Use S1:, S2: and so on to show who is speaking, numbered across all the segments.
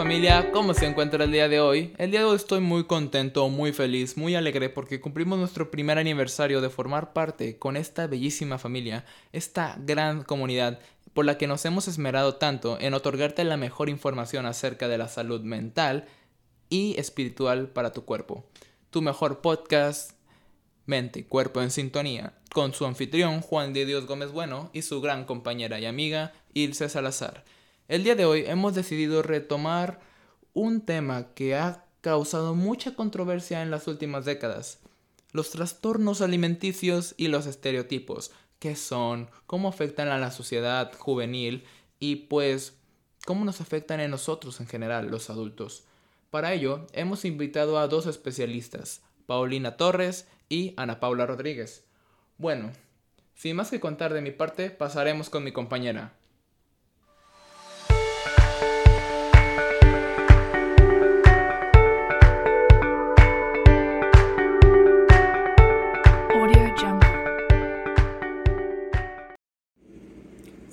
S1: familia, ¿cómo se encuentra el día de hoy? El día de hoy estoy muy contento, muy feliz, muy alegre porque cumplimos nuestro primer aniversario de formar parte con esta bellísima familia, esta gran comunidad por la que nos hemos esmerado tanto en otorgarte la mejor información acerca de la salud mental y espiritual para tu cuerpo. Tu mejor podcast, Mente y Cuerpo en Sintonía, con su anfitrión Juan de Dios Gómez Bueno y su gran compañera y amiga Ilse Salazar. El día de hoy hemos decidido retomar un tema que ha causado mucha controversia en las últimas décadas. Los trastornos alimenticios y los estereotipos. ¿Qué son? ¿Cómo afectan a la sociedad juvenil? Y pues, ¿cómo nos afectan a nosotros en general, los adultos? Para ello, hemos invitado a dos especialistas, Paulina Torres y Ana Paula Rodríguez. Bueno, sin más que contar de mi parte, pasaremos con mi compañera.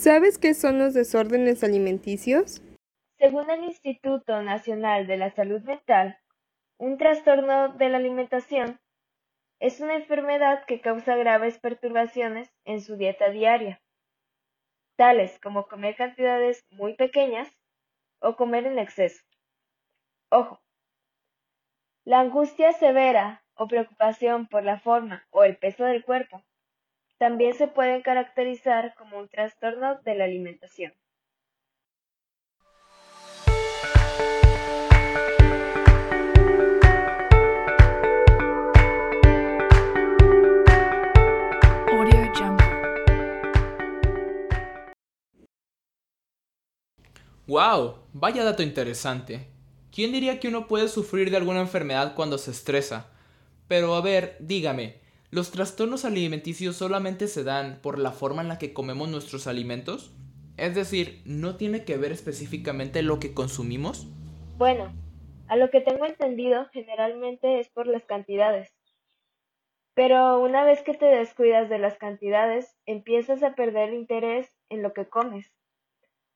S2: ¿Sabes qué son los desórdenes alimenticios?
S3: Según el Instituto Nacional de la Salud Mental, un trastorno de la alimentación es una enfermedad que causa graves perturbaciones en su dieta diaria, tales como comer cantidades muy pequeñas o comer en exceso. Ojo, la angustia severa o preocupación por la forma o el peso del cuerpo también se pueden caracterizar como un trastorno de la alimentación.
S1: ¡Wow! Vaya dato interesante. ¿Quién diría que uno puede sufrir de alguna enfermedad cuando se estresa? Pero a ver, dígame, ¿Los trastornos alimenticios solamente se dan por la forma en la que comemos nuestros alimentos? Es decir, ¿no tiene que ver específicamente lo que consumimos?
S3: Bueno, a lo que tengo entendido, generalmente es por las cantidades. Pero una vez que te descuidas de las cantidades, empiezas a perder interés en lo que comes,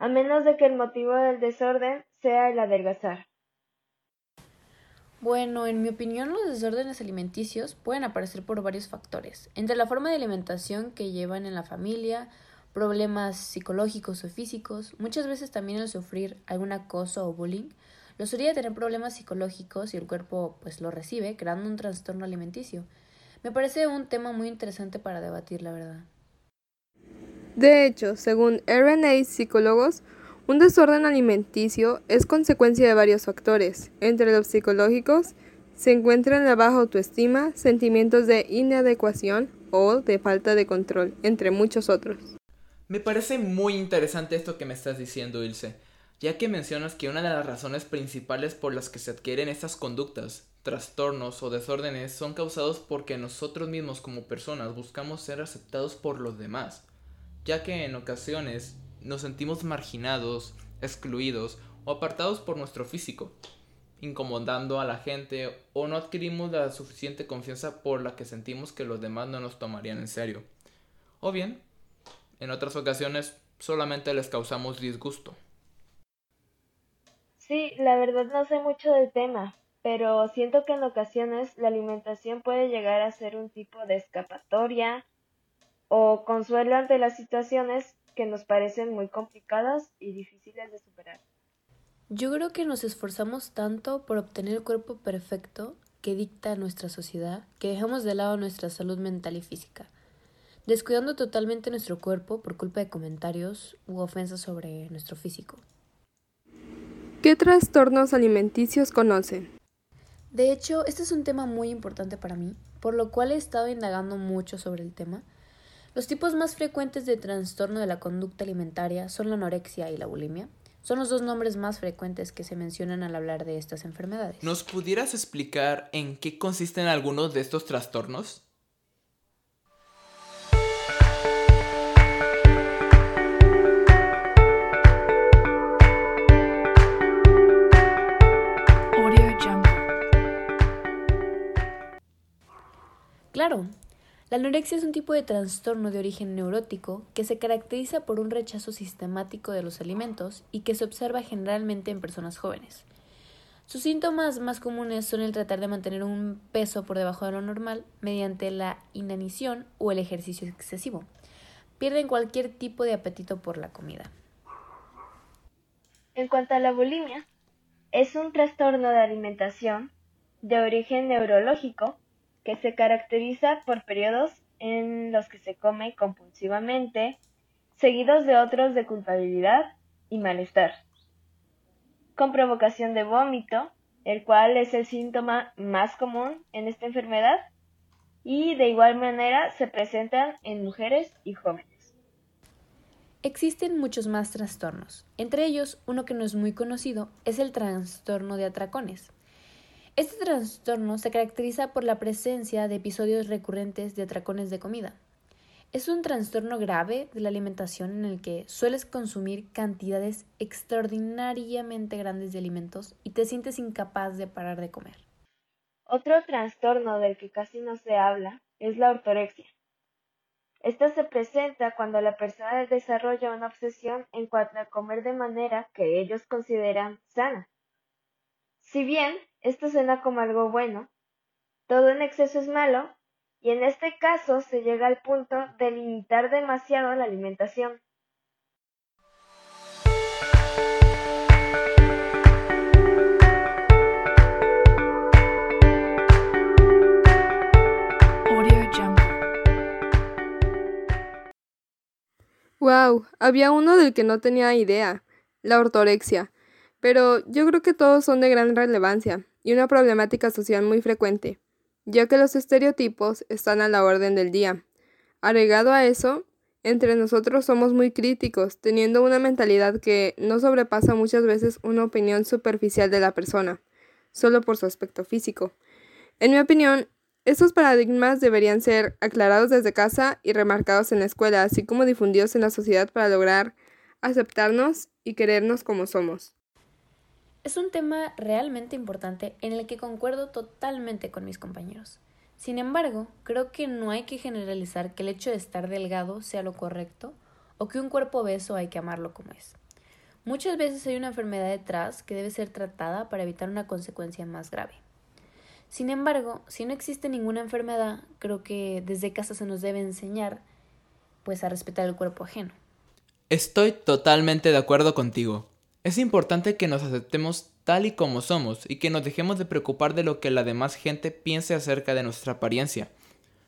S3: a menos de que el motivo del desorden sea el adelgazar.
S4: Bueno, en mi opinión los desórdenes alimenticios pueden aparecer por varios factores, entre la forma de alimentación que llevan en la familia, problemas psicológicos o físicos, muchas veces también el sufrir algún acoso o bullying, los haría tener problemas psicológicos y el cuerpo pues lo recibe, creando un trastorno alimenticio. Me parece un tema muy interesante para debatir, la verdad.
S2: De hecho, según RNA psicólogos, un desorden alimenticio es consecuencia de varios factores. Entre los psicológicos se encuentran la baja autoestima, sentimientos de inadecuación o de falta de control, entre muchos otros.
S1: Me parece muy interesante esto que me estás diciendo, Ilse, ya que mencionas que una de las razones principales por las que se adquieren estas conductas, trastornos o desórdenes son causados porque nosotros mismos como personas buscamos ser aceptados por los demás, ya que en ocasiones nos sentimos marginados, excluidos o apartados por nuestro físico, incomodando a la gente o no adquirimos la suficiente confianza por la que sentimos que los demás no nos tomarían en serio. O bien, en otras ocasiones solamente les causamos disgusto.
S3: Sí, la verdad no sé mucho del tema, pero siento que en ocasiones la alimentación puede llegar a ser un tipo de escapatoria o consuelo ante las situaciones que nos parecen muy complicadas y difíciles de superar.
S4: Yo creo que nos esforzamos tanto por obtener el cuerpo perfecto que dicta nuestra sociedad que dejamos de lado nuestra salud mental y física, descuidando totalmente nuestro cuerpo por culpa de comentarios u ofensas sobre nuestro físico.
S2: ¿Qué trastornos alimenticios conocen?
S4: De hecho, este es un tema muy importante para mí, por lo cual he estado indagando mucho sobre el tema los tipos más frecuentes de trastorno de la conducta alimentaria son la anorexia y la bulimia. Son los dos nombres más frecuentes que se mencionan al hablar de estas enfermedades.
S1: ¿Nos pudieras explicar en qué consisten algunos de estos trastornos?
S4: Claro, La anorexia es un tipo de trastorno de origen neurótico que se caracteriza por un rechazo sistemático de los alimentos y que se observa generalmente en personas jóvenes. Sus síntomas más comunes son el tratar de mantener un peso por debajo de lo normal mediante la inanición o el ejercicio excesivo. Pierden cualquier tipo de apetito por la comida.
S3: En cuanto a la bulimia, es un trastorno de alimentación de origen neurológico que se caracteriza por periodos en los que se come compulsivamente, seguidos de otros de culpabilidad y malestar, con provocación de vómito, el cual es el síntoma más común en esta enfermedad, y de igual manera se presentan en mujeres y jóvenes.
S4: Existen muchos más trastornos, entre ellos uno que no es muy conocido es el trastorno de atracones. Este trastorno se caracteriza por la presencia de episodios recurrentes de atracones de comida. Es un trastorno grave de la alimentación en el que sueles consumir cantidades extraordinariamente grandes de alimentos y te sientes incapaz de parar de comer.
S3: Otro trastorno del que casi no se habla es la ortorexia. Esta se presenta cuando la persona desarrolla una obsesión en cuanto a comer de manera que ellos consideran sana. Si bien esto suena como algo bueno. Todo en exceso es malo, y en este caso se llega al punto de limitar demasiado la alimentación.
S2: Wow, había uno del que no tenía idea, la ortorexia. Pero yo creo que todos son de gran relevancia y una problemática social muy frecuente, ya que los estereotipos están a la orden del día. Agregado a eso, entre nosotros somos muy críticos, teniendo una mentalidad que no sobrepasa muchas veces una opinión superficial de la persona, solo por su aspecto físico. En mi opinión, estos paradigmas deberían ser aclarados desde casa y remarcados en la escuela, así como difundidos en la sociedad para lograr aceptarnos y querernos como somos.
S4: Es un tema realmente importante en el que concuerdo totalmente con mis compañeros. Sin embargo, creo que no hay que generalizar que el hecho de estar delgado sea lo correcto o que un cuerpo obeso hay que amarlo como es. Muchas veces hay una enfermedad detrás que debe ser tratada para evitar una consecuencia más grave. Sin embargo, si no existe ninguna enfermedad, creo que desde casa se nos debe enseñar pues a respetar el cuerpo ajeno.
S1: Estoy totalmente de acuerdo contigo. Es importante que nos aceptemos tal y como somos y que nos dejemos de preocupar de lo que la demás gente piense acerca de nuestra apariencia.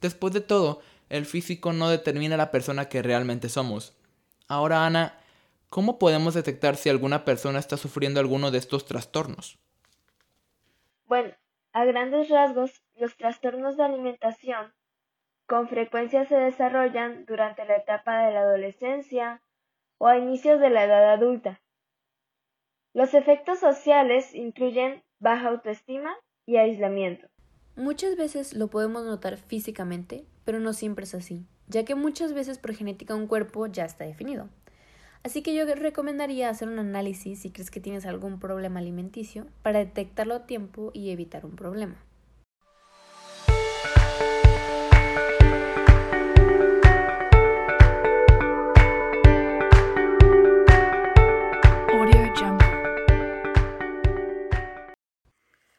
S1: Después de todo, el físico no determina la persona que realmente somos. Ahora, Ana, ¿cómo podemos detectar si alguna persona está sufriendo alguno de estos trastornos?
S3: Bueno, a grandes rasgos, los trastornos de alimentación con frecuencia se desarrollan durante la etapa de la adolescencia o a inicios de la edad adulta. Los efectos sociales incluyen baja autoestima y aislamiento.
S4: Muchas veces lo podemos notar físicamente, pero no siempre es así, ya que muchas veces por genética un cuerpo ya está definido. Así que yo recomendaría hacer un análisis si crees que tienes algún problema alimenticio para detectarlo a tiempo y evitar un problema.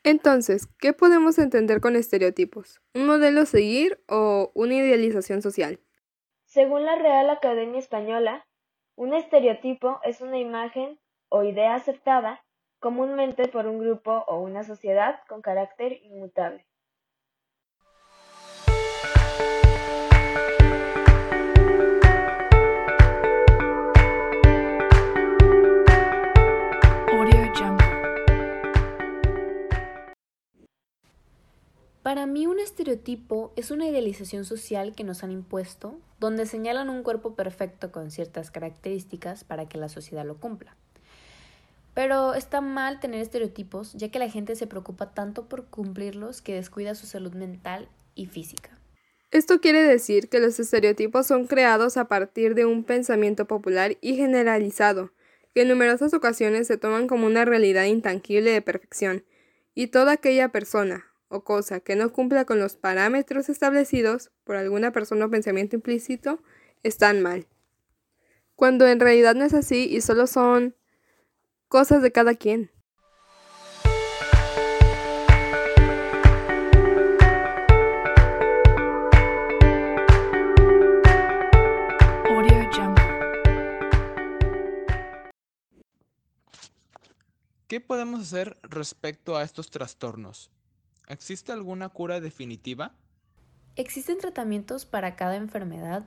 S2: Entonces, ¿qué podemos entender con estereotipos? ¿Un modelo seguir o una idealización social?
S3: Según la Real Academia Española, un estereotipo es una imagen o idea aceptada comúnmente por un grupo o una sociedad con carácter inmutable.
S4: Para mí un estereotipo es una idealización social que nos han impuesto, donde señalan un cuerpo perfecto con ciertas características para que la sociedad lo cumpla. Pero está mal tener estereotipos, ya que la gente se preocupa tanto por cumplirlos que descuida su salud mental y física.
S2: Esto quiere decir que los estereotipos son creados a partir de un pensamiento popular y generalizado, que en numerosas ocasiones se toman como una realidad intangible de perfección, y toda aquella persona, o cosa que no cumpla con los parámetros establecidos por alguna persona o pensamiento implícito están mal. Cuando en realidad no es así y solo son cosas de cada quien.
S1: ¿Qué podemos hacer respecto a estos trastornos? ¿Existe alguna cura definitiva?
S4: Existen tratamientos para cada enfermedad,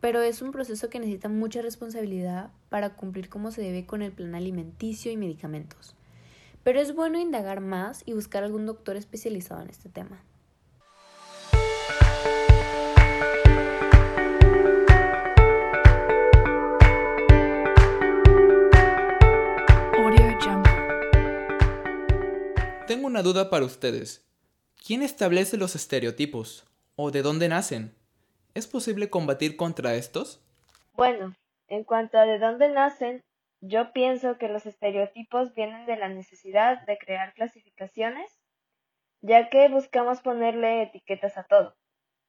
S4: pero es un proceso que necesita mucha responsabilidad para cumplir como se debe con el plan alimenticio y medicamentos. Pero es bueno indagar más y buscar algún doctor especializado en este tema.
S1: Una duda para ustedes. ¿Quién establece los estereotipos? ¿O de dónde nacen? ¿Es posible combatir contra estos?
S3: Bueno, en cuanto a de dónde nacen, yo pienso que los estereotipos vienen de la necesidad de crear clasificaciones, ya que buscamos ponerle etiquetas a todo.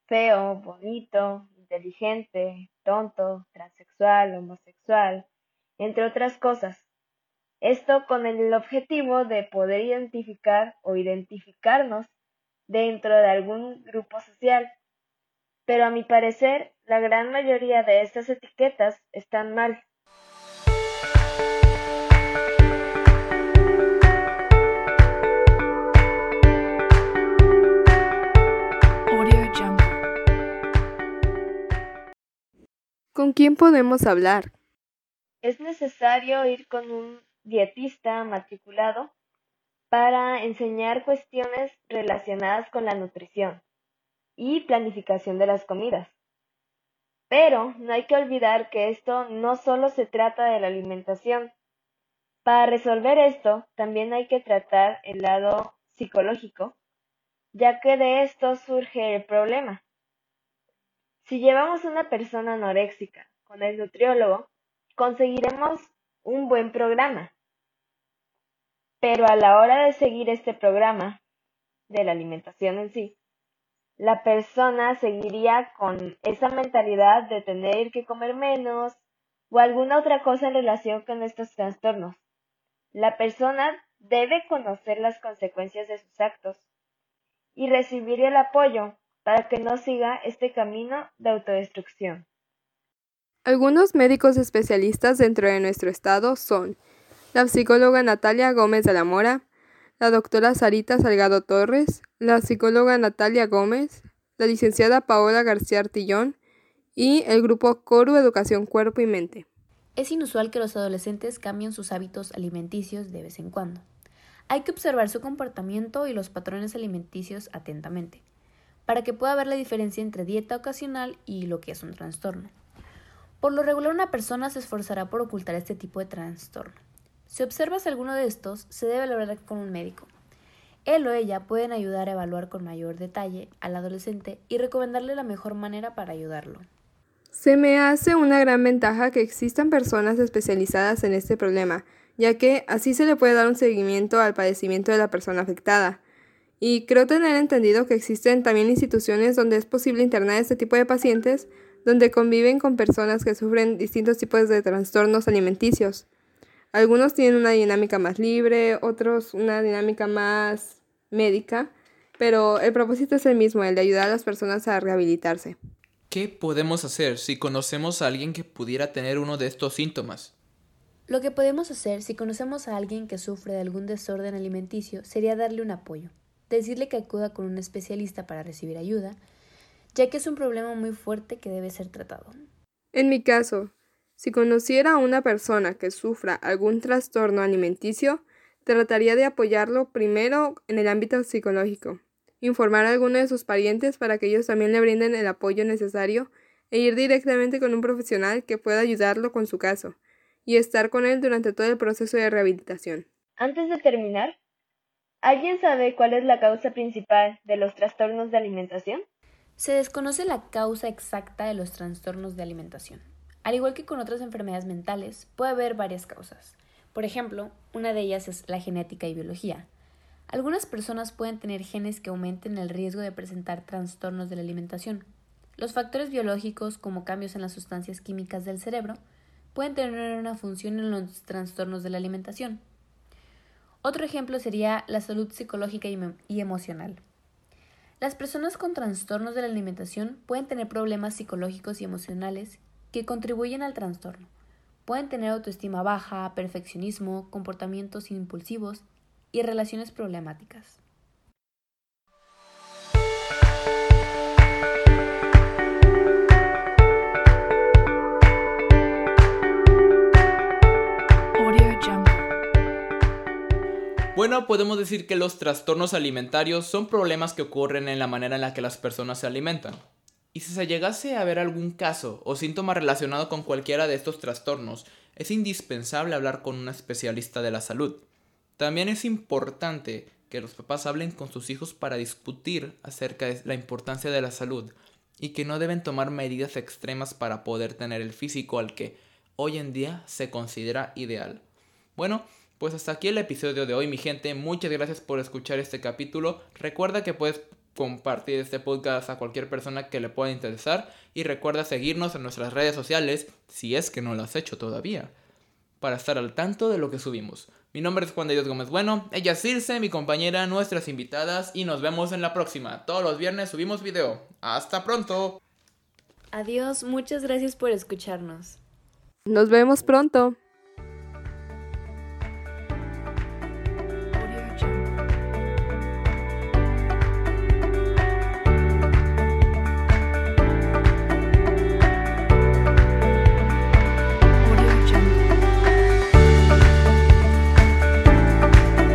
S3: Feo, bonito, inteligente, tonto, transexual, homosexual, entre otras cosas. Esto con el objetivo de poder identificar o identificarnos dentro de algún grupo social. Pero a mi parecer, la gran mayoría de estas etiquetas están mal.
S2: ¿Con quién podemos hablar?
S3: Es necesario ir con un dietista matriculado para enseñar cuestiones relacionadas con la nutrición y planificación de las comidas. Pero no hay que olvidar que esto no solo se trata de la alimentación. Para resolver esto, también hay que tratar el lado psicológico, ya que de esto surge el problema. Si llevamos una persona anoréxica con el nutriólogo, conseguiremos un buen programa, pero a la hora de seguir este programa de la alimentación en sí, la persona seguiría con esa mentalidad de tener que comer menos o alguna otra cosa en relación con estos trastornos. La persona debe conocer las consecuencias de sus actos y recibir el apoyo para que no siga este camino de autodestrucción.
S2: Algunos médicos especialistas dentro de nuestro estado son la psicóloga Natalia Gómez de la Mora, la doctora Sarita Salgado Torres, la psicóloga Natalia Gómez, la licenciada Paola García Artillón y el grupo Coru Educación Cuerpo y Mente.
S4: Es inusual que los adolescentes cambien sus hábitos alimenticios de vez en cuando. Hay que observar su comportamiento y los patrones alimenticios atentamente, para que pueda ver la diferencia entre dieta ocasional y lo que es un trastorno. Por lo regular una persona se esforzará por ocultar este tipo de trastorno. Si observas alguno de estos, se debe hablar con un médico. Él o ella pueden ayudar a evaluar con mayor detalle al adolescente y recomendarle la mejor manera para ayudarlo.
S2: Se me hace una gran ventaja que existan personas especializadas en este problema, ya que así se le puede dar un seguimiento al padecimiento de la persona afectada. Y creo tener entendido que existen también instituciones donde es posible internar a este tipo de pacientes, donde conviven con personas que sufren distintos tipos de trastornos alimenticios. Algunos tienen una dinámica más libre, otros una dinámica más médica, pero el propósito es el mismo, el de ayudar a las personas a rehabilitarse.
S1: ¿Qué podemos hacer si conocemos a alguien que pudiera tener uno de estos síntomas?
S4: Lo que podemos hacer si conocemos a alguien que sufre de algún desorden alimenticio sería darle un apoyo, decirle que acuda con un especialista para recibir ayuda, ya que es un problema muy fuerte que debe ser tratado.
S2: En mi caso, si conociera a una persona que sufra algún trastorno alimenticio, trataría de apoyarlo primero en el ámbito psicológico, informar a alguno de sus parientes para que ellos también le brinden el apoyo necesario e ir directamente con un profesional que pueda ayudarlo con su caso y estar con él durante todo el proceso de rehabilitación.
S3: Antes de terminar, ¿alguien sabe cuál es la causa principal de los trastornos de alimentación?
S4: Se desconoce la causa exacta de los trastornos de alimentación. Al igual que con otras enfermedades mentales, puede haber varias causas. Por ejemplo, una de ellas es la genética y biología. Algunas personas pueden tener genes que aumenten el riesgo de presentar trastornos de la alimentación. Los factores biológicos, como cambios en las sustancias químicas del cerebro, pueden tener una función en los trastornos de la alimentación. Otro ejemplo sería la salud psicológica y, emocional. Las personas con trastornos de la alimentación pueden tener problemas psicológicos y emocionales que contribuyen al trastorno. Pueden tener autoestima baja, perfeccionismo, comportamientos impulsivos y relaciones problemáticas.
S1: Bueno, podemos decir que los trastornos alimentarios son problemas que ocurren en la manera en la que las personas se alimentan. Y si se llegase a ver algún caso o síntoma relacionado con cualquiera de estos trastornos, es indispensable hablar con un especialista de la salud. También es importante que los papás hablen con sus hijos para discutir acerca de la importancia de la salud y que no deben tomar medidas extremas para poder tener el físico al que hoy en día se considera ideal. Bueno, pues hasta aquí el episodio de hoy, mi gente. Muchas gracias por escuchar este capítulo. Recuerda que puedes compartir este podcast a cualquier persona que le pueda interesar y recuerda seguirnos en nuestras redes sociales si es que no lo has hecho todavía para estar al tanto de lo que subimos. Mi nombre es Juan de Dios Gómez Bueno, ella es Circe, mi compañera, nuestras invitadas y nos vemos en la próxima. Todos los viernes subimos video. Hasta pronto.
S4: Adiós, muchas gracias por escucharnos.
S2: Nos vemos pronto.